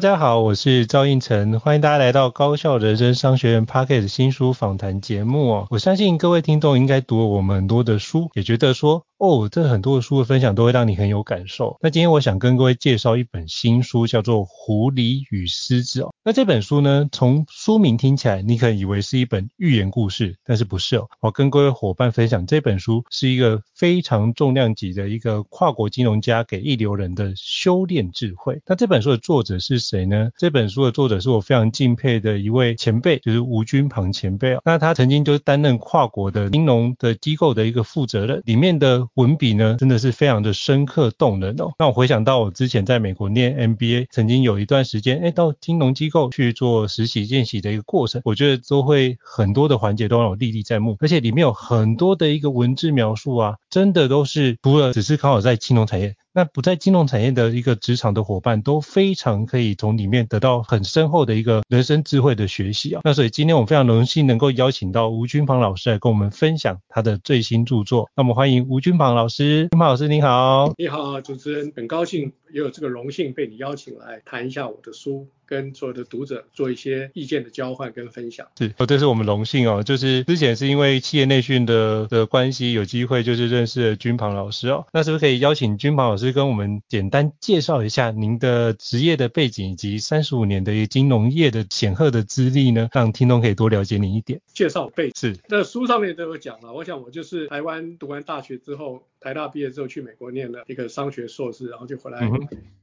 大家好，我是赵胤晨，欢迎大家来到高校人生商学院 Pocket 新书访谈节目哦。我相信各位听众应该读了我们很多的书，也觉得说。哦，这很多的书的分享都会让你很有感受。那今天我想跟各位介绍一本新书，叫做《狐狸与狮子》哦。那这本书呢，从书名听起来，你可能以为是一本寓言故事，但是不是哦。我跟各位伙伴分享，这本书是一个非常重量级的一个跨国金融家给一流人的修炼智慧。那这本书的作者是谁呢？这本书的作者是我非常敬佩的一位前辈，就是吴均庞前辈哦。那他曾经就担任跨国的金融的机构的一个负责人，里面的。文笔呢，真的是非常的深刻动人哦。那我回想到我之前在美国念 MBA，曾经有一段时间，哎，到金融机构去做实习见习的一个过程，我觉得都会很多的环节都让我历历在目，而且里面有很多的一个文字描述啊，真的都是除了只是刚好在金融产业。那不在金融产业的一个职场的伙伴都非常可以从里面得到很深厚的一个人生智慧的学习啊。那所以今天我们非常荣幸能够邀请到吴君鹏老师来跟我们分享他的最新著作。那我们欢迎吴君鹏老师，均庞老师你好。你好，主持人，很高兴也有这个荣幸被你邀请来谈一下我的书。跟所有的读者做一些意见的交换跟分享。是，哦，这是我们荣幸哦。就是之前是因为企业内训的的关系，有机会就是认识了均庞老师哦。那是不是可以邀请君鹏老师跟我们简单介绍一下您的职业的背景以及三十五年的一个金融业的显赫的资历呢？让听众可以多了解您一点。介绍背是，那书上面都有讲了。我想我就是台湾读完大学之后。台大毕业之后去美国念了一个商学硕士，然后就回来，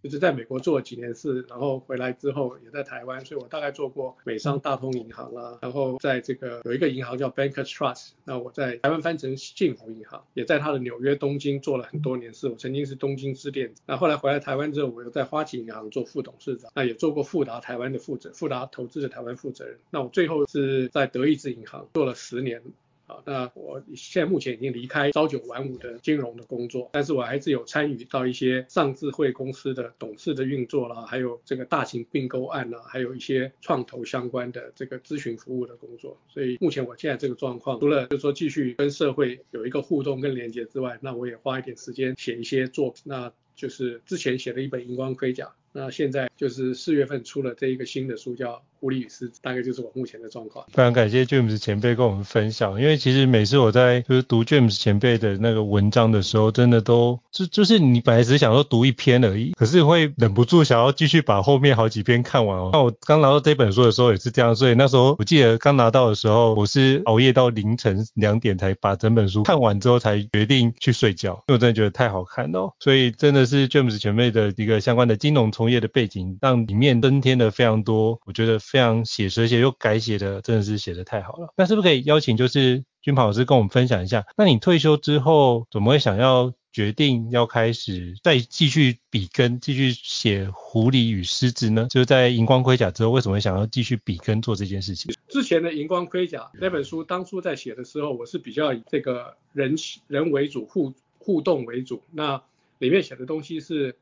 就是在美国做了几年事，然后回来之后也在台湾，所以我大概做过美商大通银行啦，然后在这个有一个银行叫 Bankers Trust，那我在台湾翻成幸福银行，也在它的纽约、东京做了很多年事，我曾经是东京支店，那后来回来台湾之后，我又在花旗银行做副董事长，那也做过富达台湾的负责，富达投资的台湾负责人，那我最后是在德意志银行做了十年。好，那我现在目前已经离开朝九晚五的金融的工作，但是我还是有参与到一些上智慧公司的董事的运作啦，还有这个大型并购案啦，还有一些创投相关的这个咨询服务的工作。所以目前我现在这个状况，除了就是说继续跟社会有一个互动跟连接之外，那我也花一点时间写一些作品，那就是之前写了一本《荧光盔甲》，那现在就是四月份出了这一个新的书叫。狐狸与狮子，大概就是我目前的状况。非常感谢 James 前辈跟我们分享，因为其实每次我在就是读 James 前辈的那个文章的时候，真的都就就是你本来只是想说读一篇而已，可是会忍不住想要继续把后面好几篇看完哦。那我刚拿到这本书的时候也是这样，所以那时候我记得刚拿到的时候，我是熬夜到凌晨两点才把整本书看完之后才决定去睡觉，因为我真的觉得太好看了哦。所以真的是 James 前辈的一个相关的金融从业的背景，让里面增添了非常多，我觉得。非常写实写又改写的，真的是写的太好了。那是不是可以邀请就是均庞老师跟我们分享一下？那你退休之后怎么会想要决定要开始再继续笔耕，继续写《狐狸与狮子》呢？就是在《荧光盔甲》之后，为什么会想要继续笔耕做这件事情？之前的《荧光盔甲》那本书，当初在写的时候，我是比较以这个人人为主，互互动为主。那里面写的东西是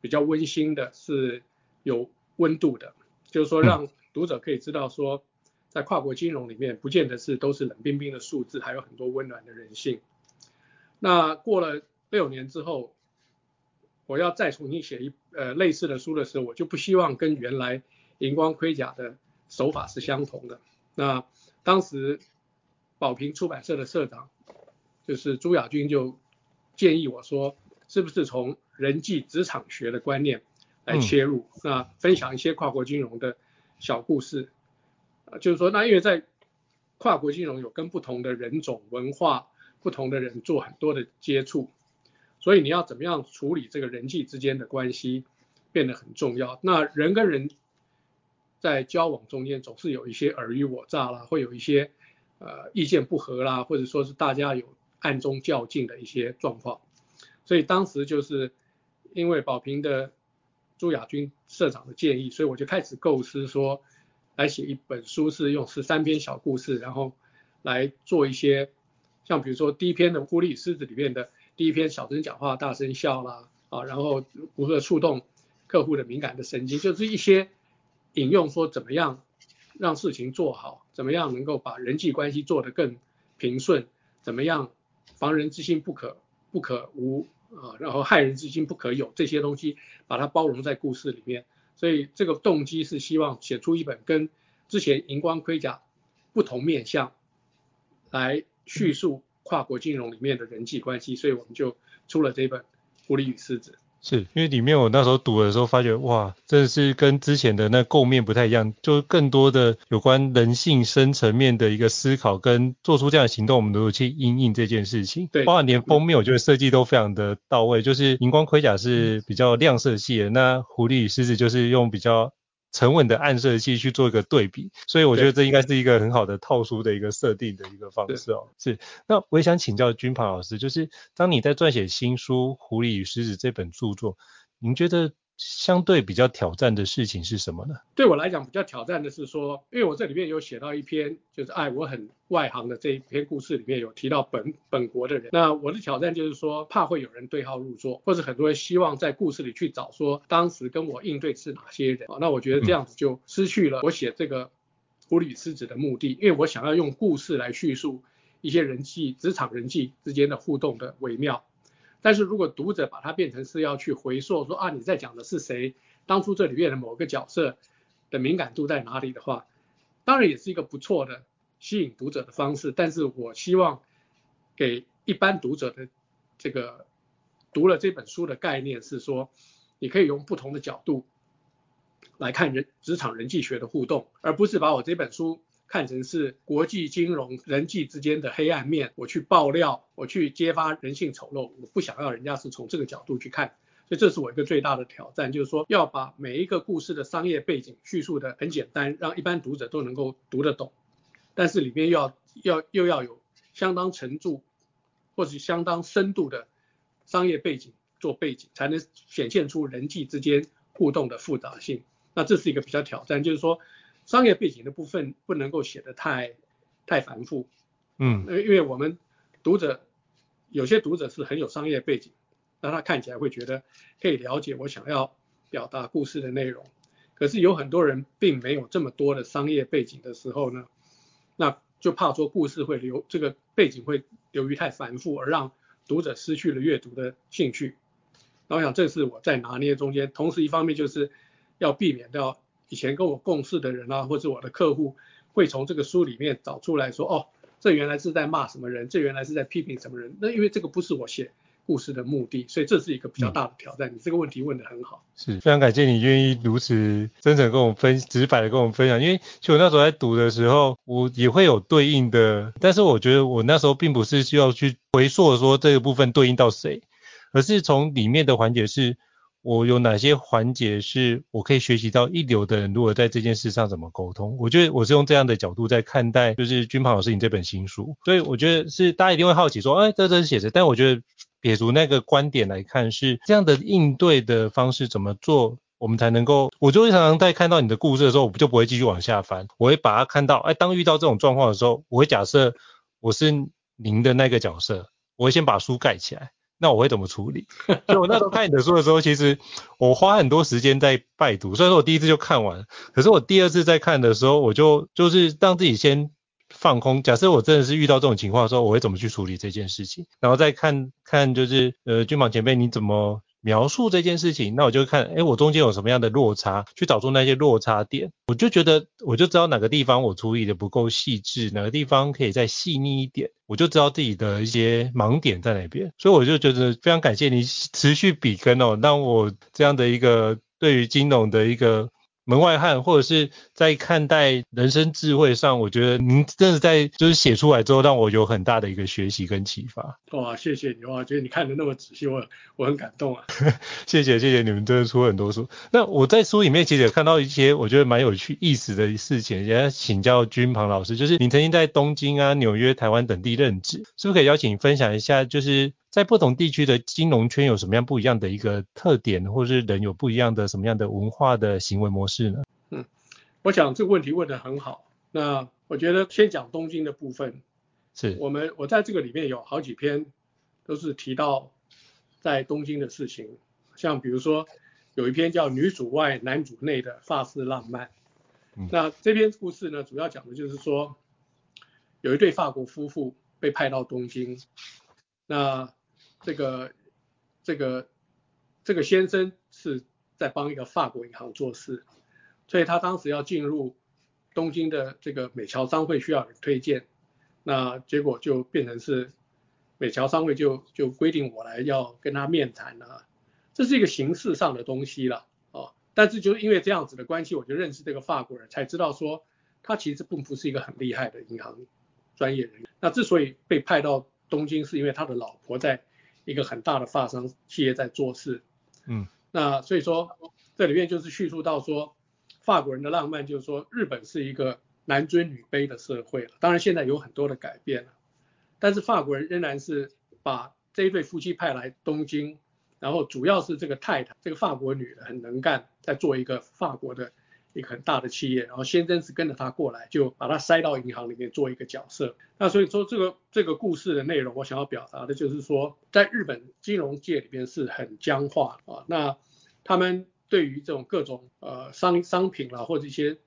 比较温馨的，是有温度的，就是说让、读者可以知道说，在跨国金融里面，不见得是都是冷冰冰的数字，还有很多温暖的人性。那过了六年之后，我要再重新写一呃类似的书的时候，我就不希望跟原来荧光盔甲的手法是相同的。那当时宝瓶出版社的社长就是朱亚军就建议我说，是不是从人际职场学的观念来切入，那分享一些跨国金融的。小故事，啊，就是说，那因为在跨国金融有跟不同的人种、文化、不同的人做很多的接触，所以你要怎么样处理这个人际之间的关系，变得很重要。那人跟人在交往中间总是有一些尔虞我诈啦，会有一些呃意见不合啦，或者说是大家有暗中较劲的一些状况。所以当时就是因为宝瓶的朱亚军社长的建议，所以我就开始构思说，来写一本书，是用十三篇小故事，然后来做一些，像比如说第一篇的《孤立狮子》里面的第一篇，小声讲话，大声笑啦，啊，然后如何触动客户的敏感的神经，就是一些引用说怎么样让事情做好，怎么样能够把人际关系做得更平顺，怎么样防人之心不可不可无啊，然后害人之心不可有，这些东西把它包容在故事里面。所以这个动机是希望写出一本跟之前荧光盔甲不同面向来叙述跨国金融里面的人际关系，所以我们就出了这本《狐狸与狮子》。是因为里面我那时候读的时候发觉，哇，真的是跟之前的那构面不太一样，就更多的有关人性深层面的一个思考，跟做出这样的行动，我们都有去应应这件事情。对，包括连封面，我觉得设计都非常的到位，就是荧光盔甲是比较亮色系的，那狐狸与狮子就是用比较。沉稳的暗色系去做一个对比，所以我觉得这应该是一个很好的套书的一个设定的一个方式哦。是，那我也想请教君鹏老师，就是当你在撰写新书《狐狸与狮子》这本著作，您觉得？相对比较挑战的事情是什么呢？对我来讲，比较挑战的是说，因为我这里面有写到一篇，就是爱我很外行的这一篇故事里面有提到本本国的人。那我的挑战就是说，怕会有人对号入座，或者很多人希望在故事里去找说当时跟我应对是哪些人啊？那我觉得这样子就失去了我写这个狐狸狮子的目的，因为我想要用故事来叙述一些人际职场人际之间的互动的微妙。但是如果读者把它变成是要去回溯说啊，你在讲的是谁？当初这里面的某个角色的敏感度在哪里的话，当然也是一个不错的吸引读者的方式。但是我希望给一般读者的这个读了这本书的概念是说，你可以用不同的角度来看人职场人际学的互动，而不是把我这本书。看成是国际金融人际之间的黑暗面，我去爆料，我去揭发人性丑陋，我不想要人家是从这个角度去看，所以这是我一个最大的挑战，就是说要把每一个故事的商业背景叙述得很简单，让一般读者都能够读得懂，但是里面又要要又要有相当程度或是相当深度的商业背景做背景，才能显现出人际之间互动的复杂性。那这是一个比较挑战，就是说。商业背景的部分不能够写得太太繁复，嗯，因为我们读者有些读者是很有商业背景，那他看起来会觉得可以了解我想要表达故事的内容。可是有很多人并没有这么多的商业背景的时候呢，那就怕说故事会流这个背景会流于太繁复，而让读者失去了阅读的兴趣。那我想这是我在拿捏中间，同时一方面就是要避免掉。以前跟我共事的人啊，或者我的客户，会从这个书里面找出来说，哦，这原来是在骂什么人，这原来是在批评什么人。那因为这个不是我写故事的目的，所以这是一个比较大的挑战。嗯、你这个问题问得很好，是非常感谢你愿意如此真诚跟我们分直白的跟我们分享。因为其实我那时候在读的时候，我也会有对应的，但是我觉得我那时候并不是需要去回溯说这个部分对应到谁，而是从里面的环节是。我有哪些环节是我可以学习到一流的人，如果在这件事上怎么沟通？我觉得我是用这样的角度在看待，就是均庞老师你这本新书，所以我觉得是大家一定会好奇说，哎，这这是写着？但我觉得撇除那个观点来看，是这样的应对的方式怎么做，我们才能够，我就会常常在看到你的故事的时候，我就不会继续往下翻，我会把它看到，哎，当遇到这种状况的时候，我会假设我是您的那个角色，我会先把书盖起来。那我会怎么处理？所以我那时候看你的书的时候，其实我花很多时间在拜读。虽然说我第一次就看完，可是我第二次在看的时候，我就就是让自己先放空。假设我真的是遇到这种情况的时候，我会怎么去处理这件事情？然后再看看就是呃，君宝前辈你怎么？描述这件事情，那我就看，哎，我中间有什么样的落差，去找出那些落差点，我就觉得，我就知道哪个地方我处理的不够细致，哪个地方可以再细腻一点，我就知道自己的一些盲点在哪边。所以我就觉得非常感谢你持续笔耕哦，让我这样的一个对于金融的一个门外汉，或者是在看待人生智慧上，我觉得您真的在就是写出来之后，让我有很大的一个学习跟启发。哇，谢谢你，哇，觉得你看的那么仔细，我我很感动啊。谢谢谢谢你们真的出很多书。那我在书里面其实也看到一些我觉得蛮有趣意思的事情，也要请教君庞老师，就是你曾经在东京啊、纽约、台湾等地任职，是不是可以邀请你分享一下，就是在不同地区的金融圈有什么样不一样的一个特点，或者是人有不一样的什么样的文化的行为模式？呢，嗯，我想这个问题问得很好。那我觉得先讲东京的部分，是。我们我在这个里面有好几篇都是提到在东京的事情，像比如说有一篇叫《女主外男主内的法式浪漫》，嗯，那这篇故事呢，主要讲的就是说有一对法国夫妇被派到东京，那这个这个这个先生是在帮一个法国银行做事。所以他当时要进入东京的这个美侨商会需要人推荐，那结果就变成是美侨商会就就规定我来要跟他面谈了，这是一个形式上的东西了哦。但是就因为这样子的关系，我就认识这个法国人，才知道说他其实并不是一个很厉害的银行专业人员。那之所以被派到东京，是因为他的老婆在一个很大的发商企业在做事，嗯，那所以说这里面就是叙述到说。法国人的浪漫就是说，日本是一个男尊女卑的社会了。当然现在有很多的改变了，但是法国人仍然是把这一对夫妻派来东京，然后主要是这个太太，这个法国女的很能干，在做一个法国的一个很大的企业，然后先生是跟着他过来，就把他塞到银行里面做一个角色。那所以说这个这个故事的内容，我想要表达的就是说，在日本金融界里边是很僵化啊，那他们。对于这种各种呃商商品啦，或者一些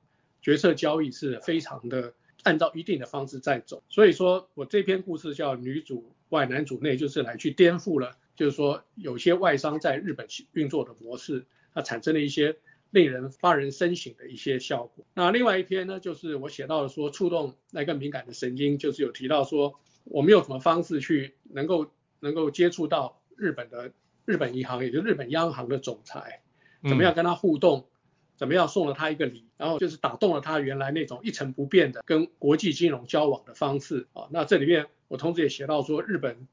决策交易是非常的按照一定的方式在走，所以说我这篇故事叫女主外男主内，就是来去颠覆了，就是说有些外商在日本运作的模式，它产生了一些令人发人深省的一些效果。那另外一篇呢，就是我写到了说触动那个敏感的神经，就是有提到说我们用什么方式去能够能够接触到日本的日本银行，也就是日本央行的总裁。怎么样跟他互动？怎么样送了他一个礼？然后就是打动了他原来那种一成不变的跟国际金融交往的方式啊。那这里面我同时也写到说，日本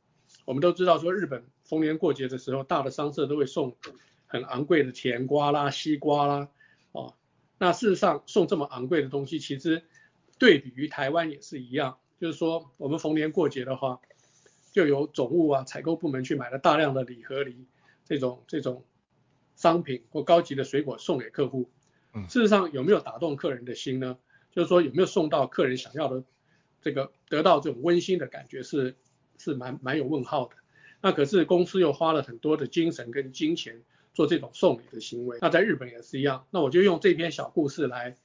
我们都知道说，日本逢年过节的时候，大的商社都会送很昂贵的甜瓜啦、西瓜啦哦。那事实上送这么昂贵的东西，其实对比于台湾也是一样，就是说我们逢年过节的话，就由总务啊采购部门去买了大量的礼盒礼这种这种。商品或高级的水果送给客户，事实上有没有打动客人的心呢？就是说有没有送到客人想要的这个得到这种温馨的感觉是是蛮蛮有问号的。那可是公司又花了很多的精神跟金钱做这种送礼的行为。那在日本也是一样。那我就用这篇小故事来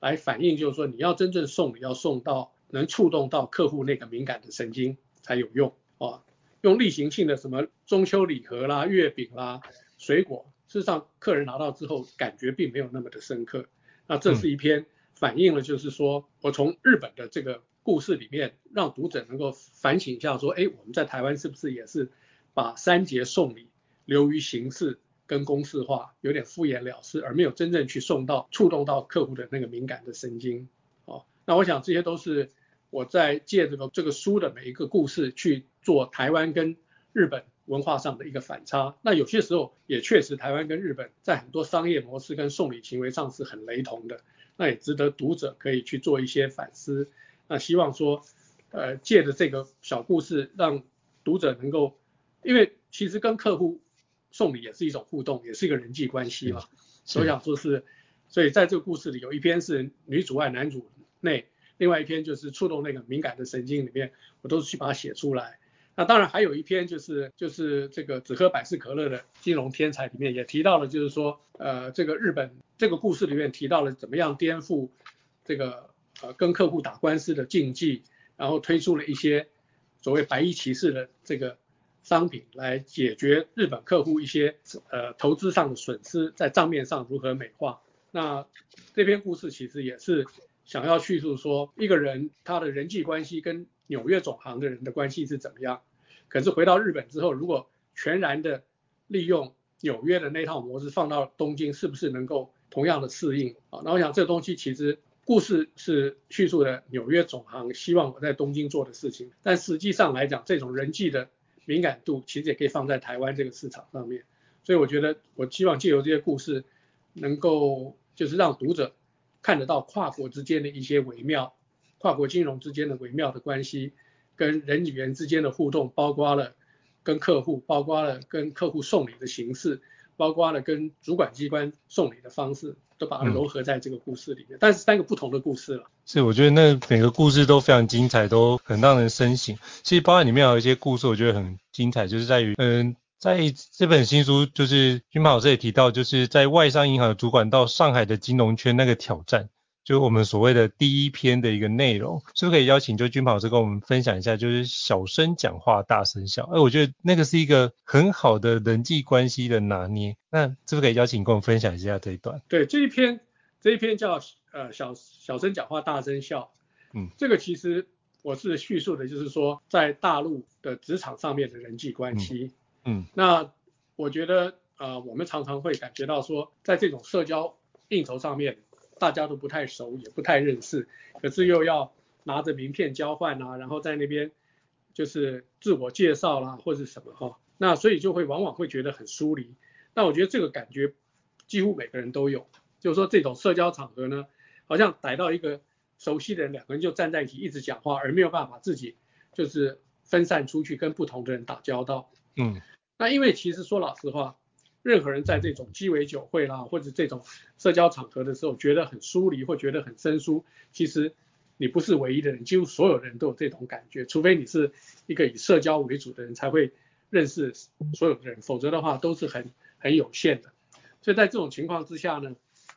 来反映，就是说你要真正送礼要送到能触动到客户那个敏感的神经才有用啊。用例行性的什么中秋礼盒啦、月饼啦、水果。事实上，客人拿到之后感觉并没有那么的深刻。那这是一篇反映了，就是说我从日本的这个故事里面，让读者能够反省一下，说，哎，我们在台湾是不是也是把三节送礼流于形式跟公式化，有点敷衍了事，而没有真正去送到触动到客户的那个敏感的神经。哦，那我想这些都是我在借这个这个书的每一个故事去做台湾跟日本。文化上的一个反差，那有些时候也确实台湾跟日本在很多商业模式跟送礼行为上是很雷同的，那也值得读者可以去做一些反思。那希望说，呃，借着这个小故事，让读者能够，因为其实跟客户送礼也是一种互动，也是一个人际关系嘛。所以想说是，所以在这个故事里有一篇是女主外男主内，另外一篇就是触动那个敏感的神经里面，我都是去把它写出来。那当然还有一篇就是就是这个只喝百事可乐的金融天才里面也提到了，就是说呃这个日本这个故事里面提到了怎么样颠覆这个呃跟客户打官司的禁忌，然后推出了一些所谓白衣骑士的这个商品来解决日本客户一些呃投资上的损失，在账面上如何美化。那这篇故事其实也是想要叙述说一个人他的人际关系跟纽约总行的人的关系是怎么样？可是回到日本之后，如果全然的利用纽约的那套模式放到东京，是不是能够同样的适应啊。那我想这东西其实故事是叙述的纽约总行希望我在东京做的事情，但实际上来讲，这种人际的敏感度其实也可以放在台湾这个市场上面。所以我觉得我希望借由这些故事，能够就是让读者看得到跨国之间的一些微妙，跨国金融之间的微妙的关系，跟人与人之间的互动，包括了跟客户，包括了跟客户送礼的形式，包括了跟主管机关送礼的方式，都把它糅合在这个故事里面。嗯、但是三个不同的故事了。是，我觉得那每个故事都非常精彩，都很让人深省。其实包含里面有一些故事，我觉得很精彩，就是在于，嗯。在这本新书，就是均庞老师也提到，就是在外商银行的主管到上海的金融圈那个挑战，就是我们所谓的第一篇的一个内容，是不是可以邀请就均庞老师跟我们分享一下，就是小声讲话大声笑，哎，我觉得那个是一个很好的人际关系的拿捏，那是不是可以邀请跟我们分享一下这一段？对，这一篇这一篇叫呃小小声讲话大声笑，嗯，这个其实我是叙述的就是说在大陆的职场上面的人际关系。嗯嗯，那我觉得呃，我们常常会感觉到说，在这种社交应酬上面，大家都不太熟，也不太认识，可是又要拿着名片交换啊，然后在那边就是自我介绍啦，或者什么哈，那所以就会往往会觉得很疏离。那我觉得这个感觉几乎每个人都有，就是说这种社交场合呢，好像逮到一个熟悉的人，两个人就站在一起一直讲话，而没有办法自己就是分散出去跟不同的人打交道。嗯。那因为其实说老实话，任何人在这种鸡尾酒会啦，或者这种社交场合的时候，觉得很疏离或觉得很生疏，其实你不是唯一的人，几乎所有人都有这种感觉，除非你是一个以社交为主的人，才会认识所有的人，否则的话都是很很有限的。所以在这种情况之下呢，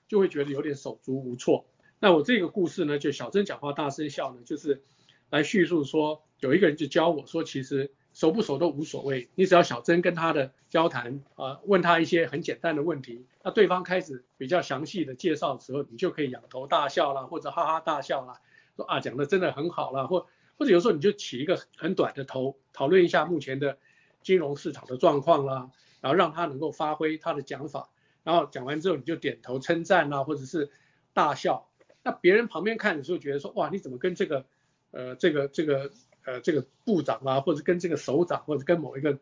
就会觉得有点手足无措。那我这个故事呢，就小声讲话大声笑呢，就是来叙述说，有一个人就教我说，其实。熟不熟都无所谓，你只要小声跟他的交谈啊，问他一些很简单的问题，那对方开始比较详细的介绍的时候，你就可以仰头大笑啦，或者哈哈大笑啦，说啊讲的真的很好啦，或或者有时候你就起一个很短的头，讨论一下目前的金融市场的状况啦，然后让他能够发挥他的讲法，然后讲完之后你就点头称赞啦，或者是大笑，那别人旁边看的时候觉得说哇你怎么跟这个呃这个这个。呃，这个部长啊，或者跟这个首长，或者跟某一个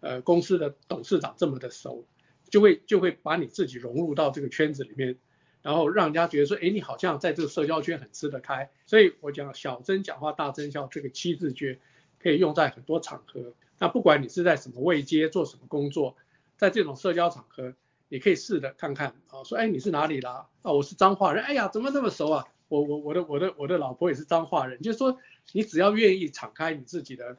呃公司的董事长这么的熟，就会就会把你自己融入到这个圈子里面，然后让人家觉得说，哎，你好像在这个社交圈很吃得开。所以我讲小真讲话大真笑这个七字诀可以用在很多场合。那不管你是在什么位阶做什么工作，在这种社交场合，你可以试着看看啊，说，哎，你是哪里啦？啊，我是彰化人。哎呀，怎么这么熟啊？我我我的我的我的老婆也是彰化人，就是说你只要愿意敞开你自己的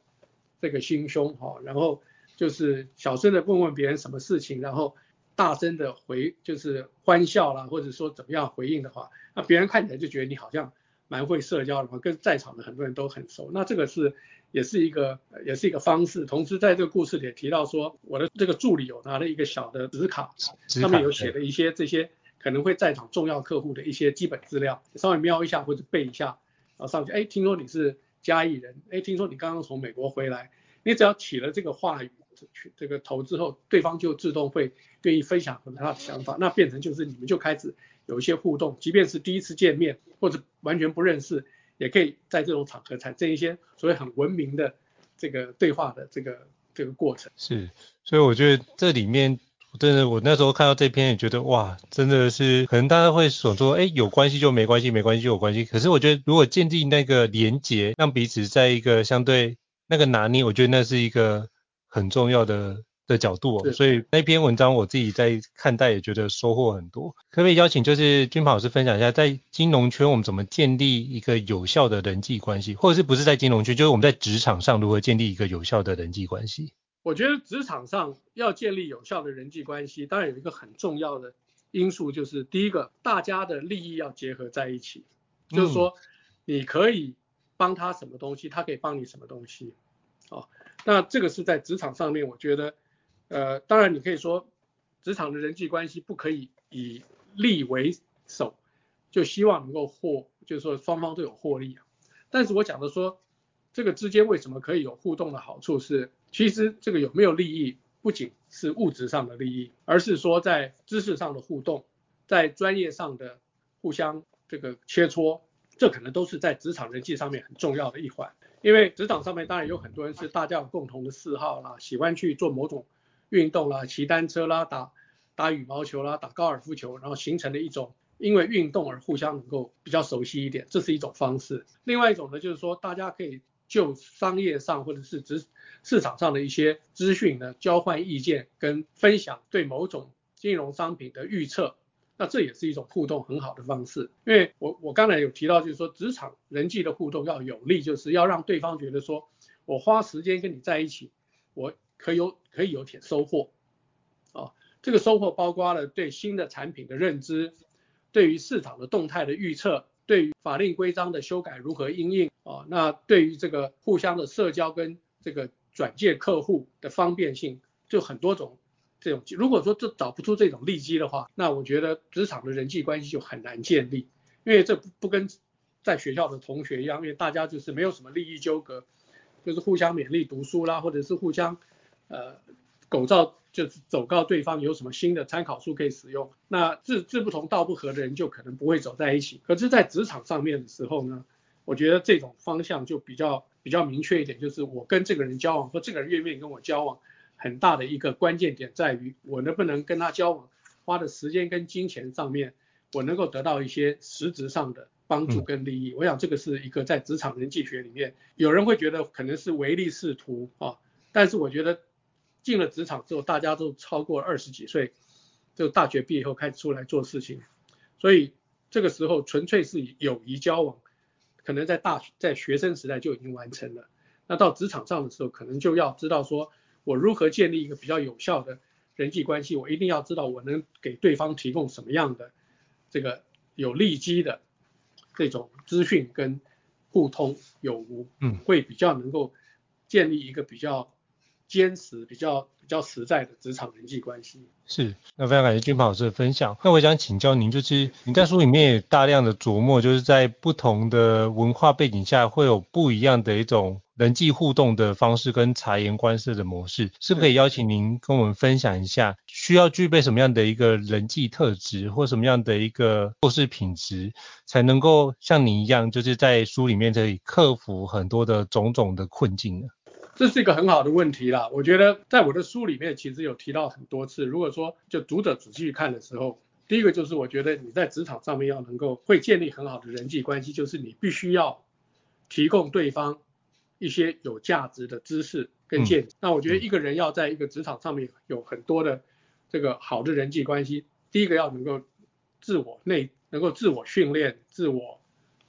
这个心胸哈，然后就是小声的问问别人什么事情，然后大声的回就是欢笑啦，或者说怎么样回应的话，那别人看起来就觉得你好像蛮会社交的嘛，跟在场的很多人都很熟，那这个是也是一个也是一个方式。同时在这个故事里也提到说，我的这个助理有拿了一个小的纸卡，上面有写了一些这些。可能会在场重要客户的一些基本资料，稍微瞄一下或者背一下，然后上去，哎，听说你是嘉义人，哎，听说你刚刚从美国回来，你只要起了这个话语，这个头之后，对方就自动会愿意分享和他的想法，那变成就是你们就开始有一些互动，即便是第一次见面或者完全不认识，也可以在这种场合产生一些所谓很文明的这个对话的这个这个过程。是，所以我觉得这里面。真的，我那时候看到这篇也觉得哇，真的是可能大家会想说，哎，有关系就没关系，没关系就有关系。可是我觉得如果建立那个连结，让彼此在一个相对那个拿捏，我觉得那是一个很重要的的角度哦。所以那篇文章我自己在看待也觉得收获很多。可不可以邀请就是君鹏老师分享一下，在金融圈我们怎么建立一个有效的人际关系，或者是不是在金融圈，就是我们在职场上如何建立一个有效的人际关系？我觉得职场上要建立有效的人际关系，当然有一个很重要的因素，就是第一个，大家的利益要结合在一起，就是说你可以帮他什么东西，他可以帮你什么东西，哦，那这个是在职场上面，我觉得，呃，当然你可以说，职场的人际关系不可以以利为首，就希望能够获，就是说双方都有获利啊，但是我讲的说，这个之间为什么可以有互动的好处是？其实这个有没有利益，不仅是物质上的利益，而是说在知识上的互动，在专业上的互相这个切磋，这可能都是在职场人际上面很重要的一环。因为职场上面当然有很多人是大家有共同的嗜好啦，喜欢去做某种运动啦，骑单车啦，打打羽毛球啦，打高尔夫球，然后形成了一种因为运动而互相能够比较熟悉一点，这是一种方式。另外一种呢，就是说大家可以就商业上或者是职市场上的一些资讯呢，交换意见跟分享对某种金融商品的预测。那这也是一种互动很好的方式，因为我我刚才有提到，就是说职场人际的互动要有利，就是要让对方觉得说，我花时间跟你在一起，我可以有可以有点收获，啊，这个收获包括了对新的产品的认知，对于市场的动态的预测，对于法令规章的修改如何应应，啊，那对于这个互相的社交跟这个转介客户的方便性，就很多种。这种如果说这找不出这种利基的话，那我觉得职场的人际关系就很难建立，因为这不跟在学校的同学一样，因为大家就是没有什么利益纠葛，就是互相勉励读书啦，或者是互相呃狗照就是走告对方有什么新的参考书可以使用。那志志不同道不合的人就可能不会走在一起。可是，在职场上面的时候呢，我觉得这种方向就比较比较明确一点，就是我跟这个人交往，或这个人愿不愿意跟我交往。很大的一个关键点在于，我能不能跟他交往，花的时间跟金钱上面，我能够得到一些实质上的帮助跟利益。我想这个是一个在职场人际学里面，有人会觉得可能是唯利是图啊，但是我觉得进了职场之后，大家都超过二十几岁，就大学毕业后开始出来做事情，所以这个时候纯粹是友谊交往，可能在大学在学生时代就已经完成了。那到职场上的时候，可能就要知道说。我如何建立一个比较有效的人际关系？我一定要知道我能给对方提供什么样的这个有利基的这种资讯跟互通有无，嗯，会比较能够建立一个比较坚持、比较比较实在的职场人际关系。是，那非常感谢俊鹏老师的分享。那我想请教您，就是你在书里面也大量的琢磨，就是在不同的文化背景下会有不一样的一种。人际互动的方式跟察言观色的模式，是不是可以邀请您跟我们分享一下，需要具备什么样的一个人际特质，或什么样的一个做事品质，才能够像你一样，就是在书里面可以克服很多的种种的困境呢？这是一个很好的问题啦。我觉得在我的书里面其实有提到很多次。如果说就读者仔细看的时候，第一个就是我觉得你在职场上面要能够会建立很好的人际关系，就是你必须要提供对方。一些有价值的知识跟见解，嗯、那我觉得一个人要在一个职场上面有很多的这个好的人际关系，第一个要能够自我内能够自我训练、自我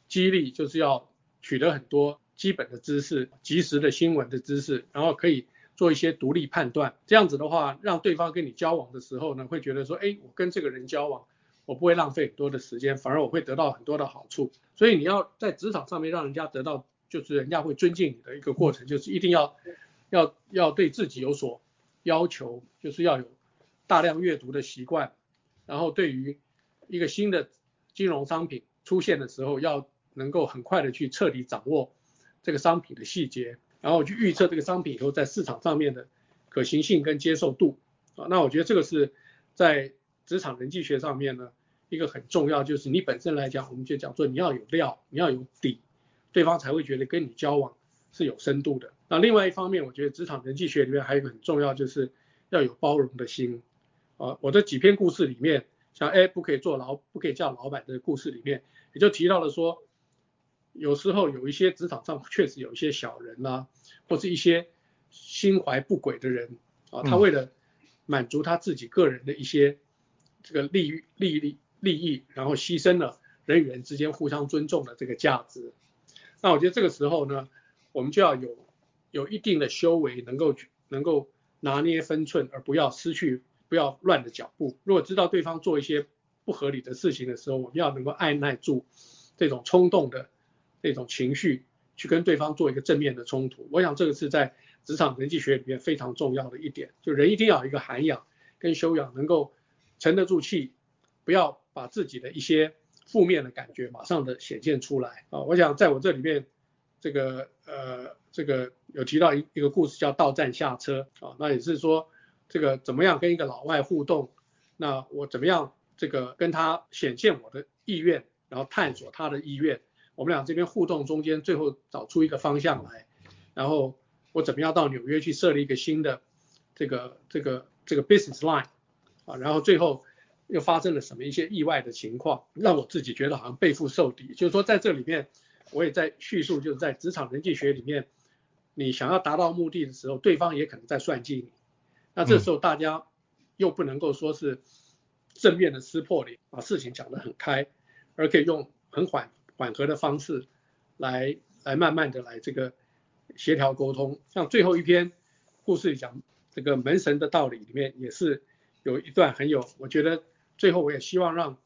激励，就是要取得很多基本的知识、及时的新闻的知识，然后可以做一些独立判断。这样子的话，让对方跟你交往的时候呢，会觉得说，哎，我跟这个人交往，我不会浪费很多的时间，反而我会得到很多的好处。所以你要在职场上面让人家得到。就是人家会尊敬你的一个过程，就是一定要要要对自己有所要求，就是要有大量阅读的习惯，然后对于一个新的金融商品出现的时候，要能够很快的去彻底掌握这个商品的细节，然后去预测这个商品以后在市场上面的可行性跟接受度啊。那我觉得这个是在职场人际学上面呢一个很重要，就是你本身来讲，我们就讲说你要有料，你要有底。对方才会觉得跟你交往是有深度的。那另外一方面，我觉得职场人际学里面还有一个很重要，就是要有包容的心。啊，我的几篇故事里面，像哎不可以做老不可以叫老板的故事里面，也就提到了说，有时候有一些职场上确实有一些小人呐、啊，或是一些心怀不轨的人啊，他为了满足他自己个人的一些这个利益利利利益，然后牺牲了人与人之间互相尊重的这个价值。那我觉得这个时候呢，我们就要有有一定的修为，能够能够拿捏分寸，而不要失去，不要乱的脚步。如果知道对方做一些不合理的事情的时候，我们要能够按耐住这种冲动的这种情绪，去跟对方做一个正面的冲突。我想这个是在职场人际学里面非常重要的一点，就人一定要有一个涵养跟修养，能够沉得住气，不要把自己的一些。负面的感觉马上的显现出来啊！我想在我这里面，这个呃，这个有提到一一个故事叫到站下车啊，那也是说这个怎么样跟一个老外互动，那我怎么样这个跟他显现我的意愿，然后探索他的意愿，我们俩这边互动中间，最后找出一个方向来，然后我怎么样到纽约去设立一个新的这个这个这个 business line 啊，然后最后又发生了什么一些意外的情况，让我自己觉得好像背负受敌。就是说在这里面，我也在叙述，就是在职场人际学里面，你想要达到目的的时候，对方也可能在算计你。那这时候大家又不能够说是正面的撕破脸，把事情讲得很开，而可以用很缓缓和的方式来来慢慢的来这个协调沟通。像最后一篇故事讲这个门神的道理里面，也是有一段很有，我觉得最后我也希望让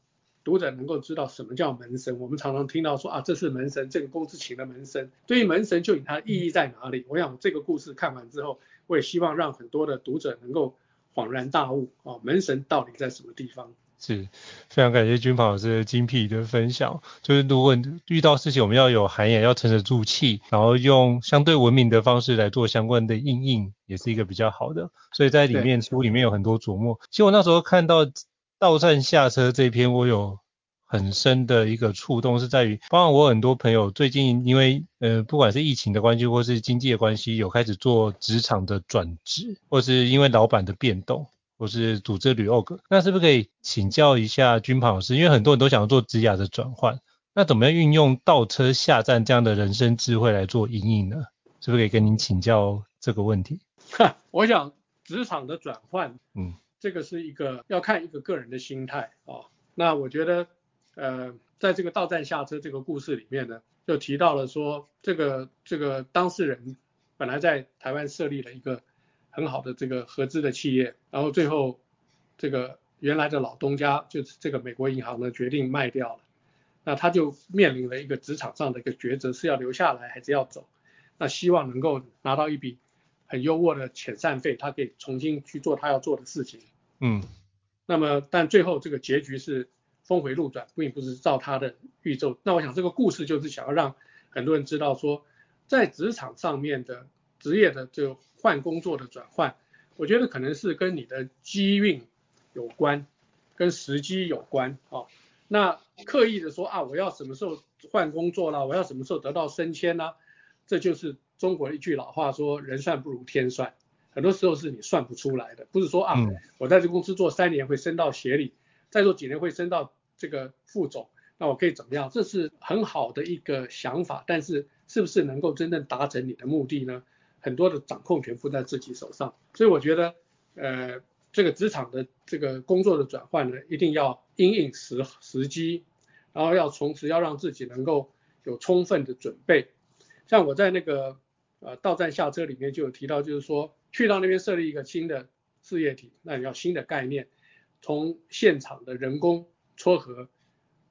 读者能够知道什么叫门神。我们常常听到说啊，这是门神，这个公司请的门神。对于门神，究竟它的意义在哪里？我想这个故事看完之后。我也希望让很多的读者能够恍然大悟啊，门神到底在什么地方？是，非常感谢君鹏老师的精辟的分享。就是如果遇到事情，我们要有涵养，要沉得住气，然后用相对文明的方式来做相关的应应，也是一个比较好的。所以在里面书里面有很多琢磨。其实我那时候看到到站下车这篇，我有。很深的一个触动是在于，包括我很多朋友最近因为呃不管是疫情的关系或是经济的关系，有开始做职场的转职，或是因为老板的变动，或是组织 reorg，那是不是可以请教一下君庞老师？因为很多人都想要做职涯的转换，那怎么样运用倒车下站这样的人生智慧来做因应呢？是不是可以跟您请教这个问题？哈，我想职场的转换，嗯，这个是一个要看一个个人的心态啊、哦。那我觉得。呃，在这个到站下车这个故事里面呢，就提到了说，这个这个当事人本来在台湾设立了一个很好的这个合资的企业，然后最后这个原来的老东家就是这个美国银行呢决定卖掉了，那他就面临了一个职场上的一个抉择，是要留下来还是要走？那希望能够拿到一笔很优渥的遣散费，他可以重新去做他要做的事情。嗯，那么但最后这个结局是。峰回路转，并不是照他的预奏。那我想这个故事就是想要让很多人知道说，在职场上面的职业的这个换工作的转换，我觉得可能是跟你的机运有关，跟时机有关啊。那刻意的说啊，我要什么时候换工作啦，我要什么时候得到升迁啦，这就是中国一句老话说，人算不如天算。很多时候是你算不出来的，不是说啊，我在这公司做三年会升到协理。再做几年会升到这个副总，那我可以怎么样？这是很好的一个想法，但是是不是能够真正达成你的目的呢？很多的掌控权负在自己手上，所以我觉得，呃，这个职场的这个工作的转换呢，一定要因应时时机，然后要从此要让自己能够有充分的准备。像我在那个呃到站下车里面就有提到，就是说去到那边设立一个新的事业体，那你要新的概念。从现场的人工撮合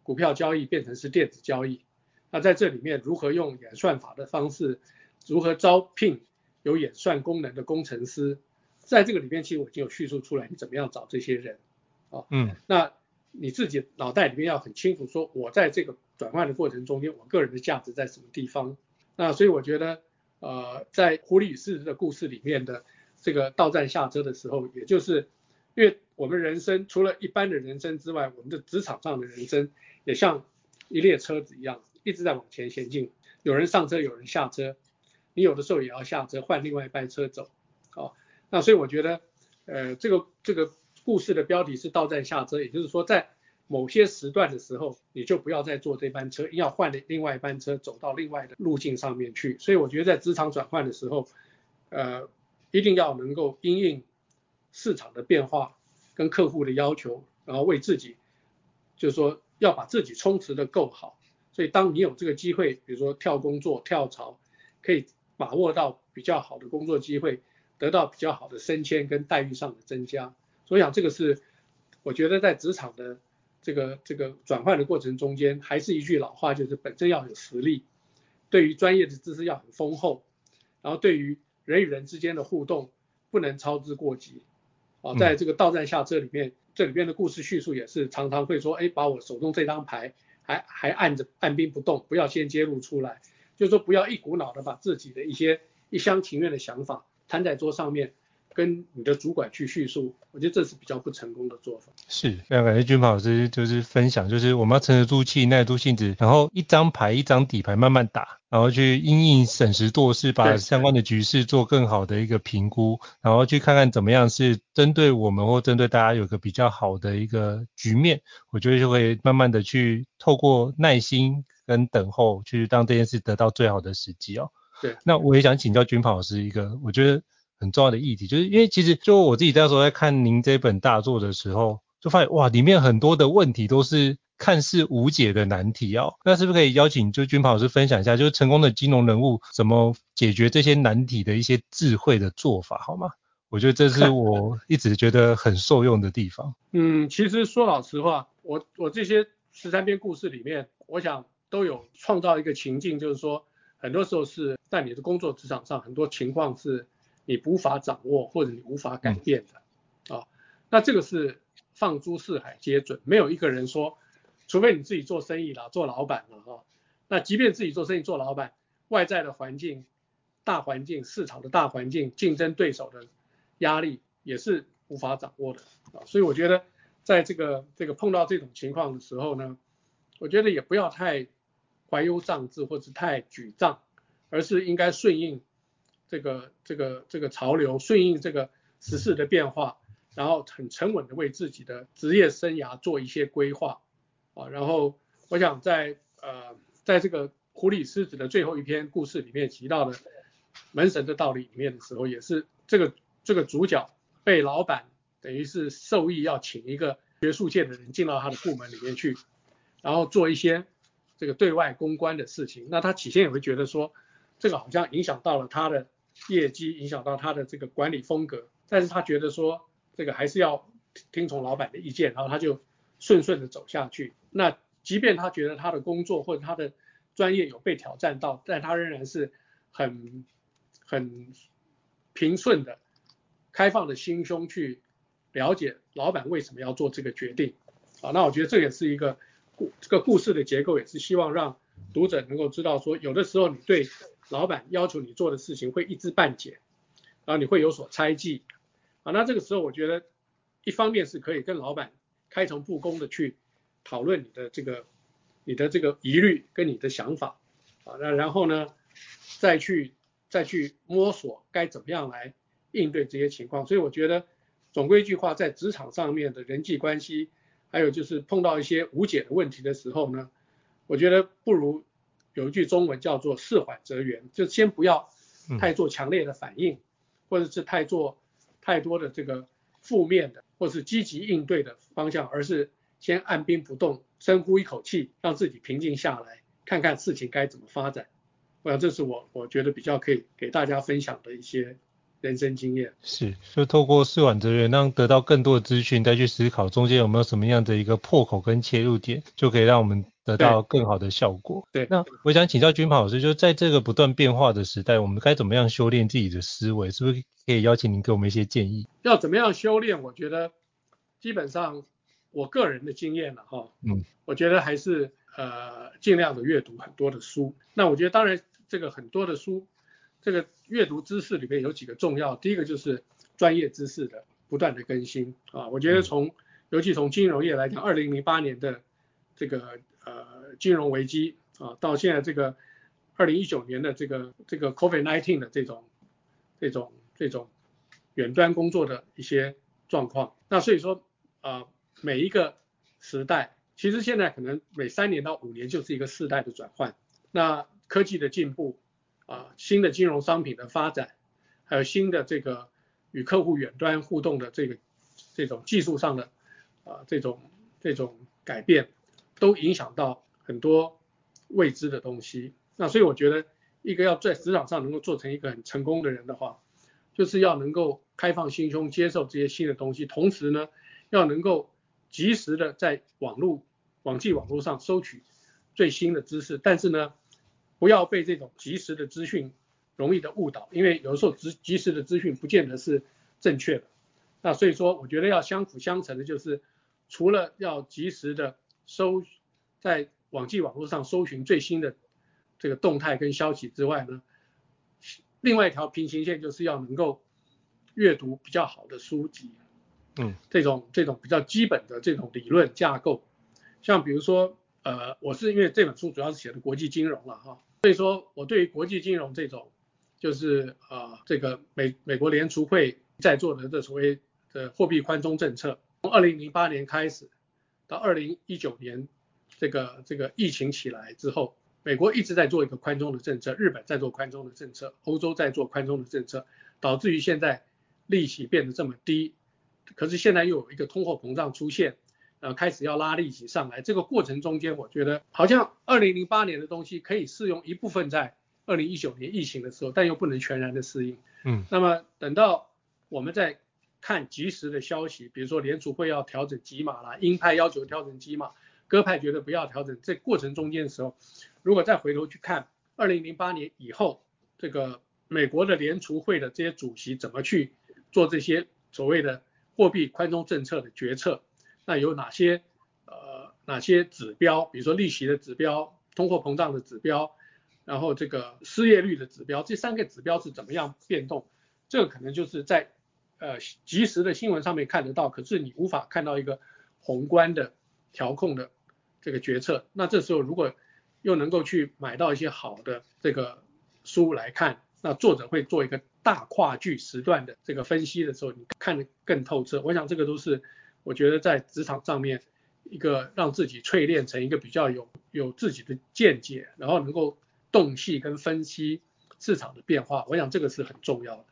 股票交易变成是电子交易，那在这里面如何用演算法的方式，如何招聘有演算功能的工程师，在这个里面其实我已经有叙述出来，你怎么样找这些人啊？嗯，那你自己脑袋里面要很清楚，说我在这个转换的过程中间，我个人的价值在什么地方？那所以我觉得，呃，在狐狸与狮子的故事里面的这个到站下车的时候，也就是。因为我们人生除了一般的人生之外，我们的职场上的人生也像一列车子一样，一直在往前前进。有人上车，有人下车，你有的时候也要下车，换另外一班车走。好，那所以我觉得，呃，这个这个故事的标题是到站下车，也就是说，在某些时段的时候，你就不要再坐这班车，要换另外一班车，走到另外的路径上面去。所以我觉得在职场转换的时候，呃，一定要能够因应。市场的变化跟客户的要求，然后为自己，就是说要把自己充实的够好。所以当你有这个机会，比如说跳工作、跳槽，可以把握到比较好的工作机会，得到比较好的升迁跟待遇上的增加。所以讲这个是我觉得在职场的这个这个转换的过程中间，还是一句老话，就是本身要有实力，对于专业的知识要很丰厚，然后对于人与人之间的互动不能操之过急。啊，在这个到站下车里面，这里边的故事叙述也是常常会说，哎，把我手中这张牌还还按着按兵不动，不要先揭露出来，就是说不要一股脑的把自己的一些一厢情愿的想法摊在桌上面，跟你的主管去叙述，我觉得这是比较不成功的做法。是，非常感谢君鹏老师就是分享，就是我们要沉得住气、耐得住性子，然后一张牌一张底牌慢慢打，然后去因应审时度势，把相关的局势做更好的一个评估，然后去看看怎么样是针对我们或针对大家有个比较好的一个局面，我觉得就会慢慢的去透过耐心跟等候，去让这件事得到最好的时机哦。对，那我也想请教军跑老师一个，我觉得。很重要的议题，就是因为其实就我自己那时候在看您这本大作的时候，就发现哇，里面很多的问题都是看似无解的难题哦。那是不是可以邀请就军跑老师分享一下，就是成功的金融人物怎么解决这些难题的一些智慧的做法，好吗？我觉得这是 我一直觉得很受用的地方。嗯，其实说老实话，我我这些十三篇故事里面，我想都有创造一个情境，就是说很多时候是在你的工作职场上，很多情况是。你无法掌握或者你无法改变的，啊、哦，那这个是放诸四海皆准，没有一个人说，除非你自己做生意了，做老板了哈、哦，那即便自己做生意做老板，外在的环境、大环境、市场的大环境、竞争对手的压力也是无法掌握的。啊、哦，所以我觉得在这个这个碰到这种情况的时候呢，我觉得也不要太怀忧丧志或者太沮丧，而是应该顺应。这个这个这个潮流，顺应这个时事的变化，然后很沉稳的为自己的职业生涯做一些规划啊。然后我想在呃在这个狐狸狮子的最后一篇故事里面提到的门神的道理里面的时候，也是这个这个主角被老板等于是授意要请一个学术界的人进到他的部门里面去，然后做一些这个对外公关的事情。那他起先也会觉得说，这个好像影响到了他的。业绩影响到他的这个管理风格，但是他觉得说这个还是要听从老板的意见，然后他就顺顺的走下去。那即便他觉得他的工作或者他的专业有被挑战到，但他仍然是很很平顺的、开放的心胸去了解老板为什么要做这个决定。啊，那我觉得这也是一个这个故事的结构，也是希望让读者能够知道说，有的时候你对。老板要求你做的事情会一知半解，然后你会有所猜忌，啊，那这个时候我觉得一方面是可以跟老板开诚布公的去讨论你的这个你的这个疑虑跟你的想法，啊，那然后呢再去再去摸索该怎么样来应对这些情况，所以我觉得总归一句话，在职场上面的人际关系，还有就是碰到一些无解的问题的时候呢，我觉得不如。有一句中文叫做“事缓则圆”，就先不要太做强烈的反应，或者是太做太多的这个负面的，或是积极应对的方向，而是先按兵不动，深呼一口气，让自己平静下来，看看事情该怎么发展。我想这是我我觉得比较可以给大家分享的一些人生经验。是，就透过“事缓则圆”，让得到更多的资讯，再去思考中间有没有什么样的一个破口跟切入点，就可以让我们。得到更好的效果。对，那我想请教君鹏老师，就在这个不断变化的时代，我们该怎么样修炼自己的思维？是不是可以邀请您给我们一些建议？要怎么样修炼？我觉得基本上我个人的经验了哈，嗯，我觉得还是呃尽量的阅读很多的书。那我觉得当然这个很多的书，这个阅读知识里面有几个重要，第一个就是专业知识的不断的更新啊。我觉得从、嗯、尤其从金融业来讲，二零零八年的这个。呃，金融危机啊，到现在这个二零一九年的这个这个 COVID nineteen 的这种这种这种远端工作的一些状况，那所以说啊、呃，每一个时代，其实现在可能每三年到五年就是一个世代的转换。那科技的进步啊，新的金融商品的发展，还有新的这个与客户远端互动的这个这种技术上的啊这种这种改变。都影响到很多未知的东西，那所以我觉得一个要在职场上能够做成一个很成功的人的话，就是要能够开放心胸接受这些新的东西，同时呢，要能够及时的在网络、网际网络上收取最新的知识，但是呢，不要被这种及时的资讯容易的误导，因为有时候及及时的资讯不见得是正确的。那所以说，我觉得要相辅相成的，就是除了要及时的。搜在网际网络上搜寻最新的这个动态跟消息之外呢，另外一条平行线就是要能够阅读比较好的书籍，嗯，这种这种比较基本的这种理论架构，像比如说，呃，我是因为这本书主要是写的国际金融了哈，所以说我对于国际金融这种，就是啊、呃，这个美美国联储会在做的这所谓的货币宽松政策，从二零零八年开始到二零一九年，这个这个疫情起来之后。美国一直在做一个宽松的政策，日本在做宽松的政策，欧洲在做宽松的政策，导致于现在利息变得这么低。可是现在又有一个通货膨胀出现，呃，开始要拉利息上来。这个过程中间，我觉得好像二零零八年的东西可以适用一部分在二零一九年疫情的时候，但又不能全然的适应。嗯。那么等到我们再看及时的消息，比如说联储会要调整几码啦，鹰派要求调整几码，鸽派觉得不要调整，这过程中间的时候。如果再回头去看二零零八年以后，这个美国的联储会的这些主席怎么去做这些所谓的货币宽松政策的决策，那有哪些呃哪些指标，比如说利息的指标、通货膨胀的指标，然后这个失业率的指标，这三个指标是怎么样变动？这个可能就是在呃及时的新闻上面看得到，可是你无法看到一个宏观的调控的这个决策。那这时候如果又能够去买到一些好的这个书来看，那作者会做一个大跨距时段的这个分析的时候，你看得更透彻。我想这个都是我觉得在职场上面一个让自己淬炼成一个比较有有自己的见解，然后能够洞悉跟分析市场的变化。我想这个是很重要的。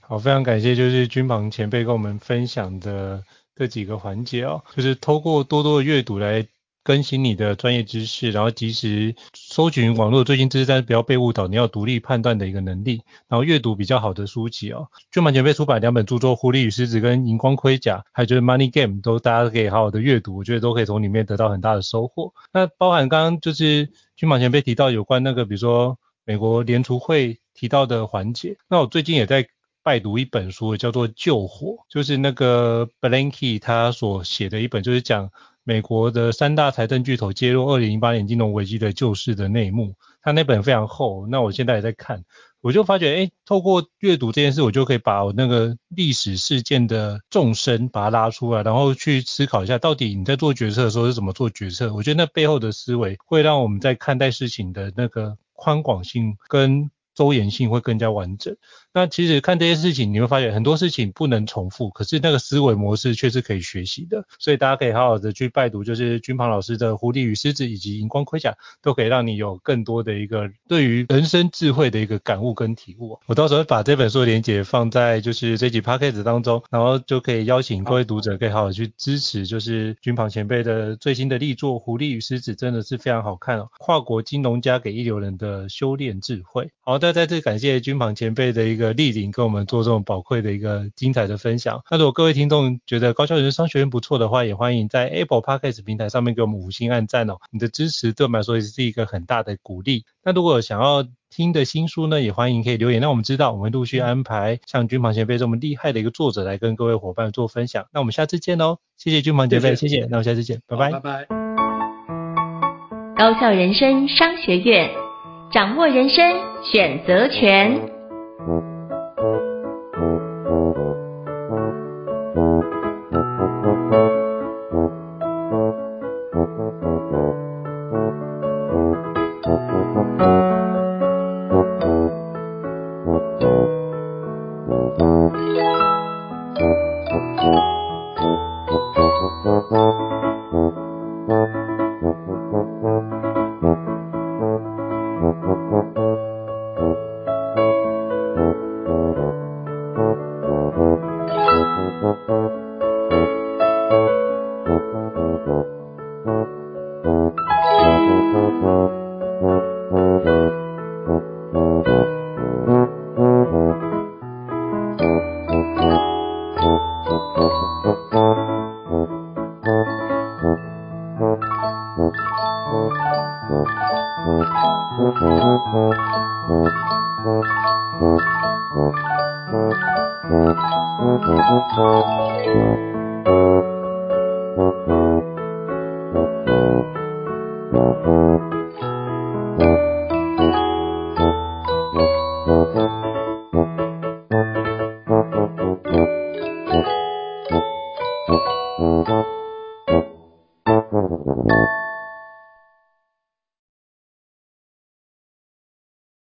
好，非常感谢就是君鹏前辈跟我们分享的这几个环节哦，就是透过多多的阅读来。更新你的专业知识，然后及时搜寻网络最新知识，但是不要被误导，你要独立判断的一个能力，然后阅读比较好的书籍哦。君庞前辈出版两本著作《狐狸与狮子》跟《荧光盔甲》，还有就是《Money Game》，都大家可以好好的阅读，我觉得都可以从里面得到很大的收获。那包含刚刚就是君庞前辈提到有关那个，比如说美国联储会提到的环节，那我最近也在拜读一本书，叫做《救火》，就是那个 Bernanke 他所写的一本，就是讲。美国的三大财政巨头揭露二零零八年金融危机的救市的内幕，他那本非常厚，那我现在也在看，我就发觉，哎，透过阅读这件事，我就可以把我那个历史事件的纵深把它拉出来，然后去思考一下，到底你在做决策的时候是怎么做决策。我觉得那背后的思维会让我们在看待事情的那个宽广性跟周延性会更加完整。那其实看这些事情，你会发现很多事情不能重复，可是那个思维模式却是可以学习的。所以大家可以好好的去拜读，就是君庞老师的《狐狸与狮子》以及《荧光盔甲》，都可以让你有更多的一个对于人生智慧的一个感悟跟体悟。我到时候会把这本书的连结放在就是这集 podcast 当中，然后就可以邀请各位读者可以好好去支持，就是君庞前辈的最新的力作《狐狸与狮子》，真的是非常好看哦。跨国金融家给一流人的修炼智慧。好，那再次感谢军庞前辈的一个。莅临跟我们做这种宝贵的一个精彩的分享。那如果各位听众觉得高校人生商学院不错的话，也欢迎在 Apple Podcast 平台上面给我们五星按赞哦。你的支持对我们来说也是一个很大的鼓励。那如果想要听的新书呢，也欢迎可以留言让我们知道，我们陆续安排像军庞前辈这么厉害的一个作者来跟各位伙伴做分享。那我们下次见哦，谢谢军庞前辈，谢谢，谢谢。那我们下次见，拜拜。拜拜。高校人生商学院，掌握人生选择权。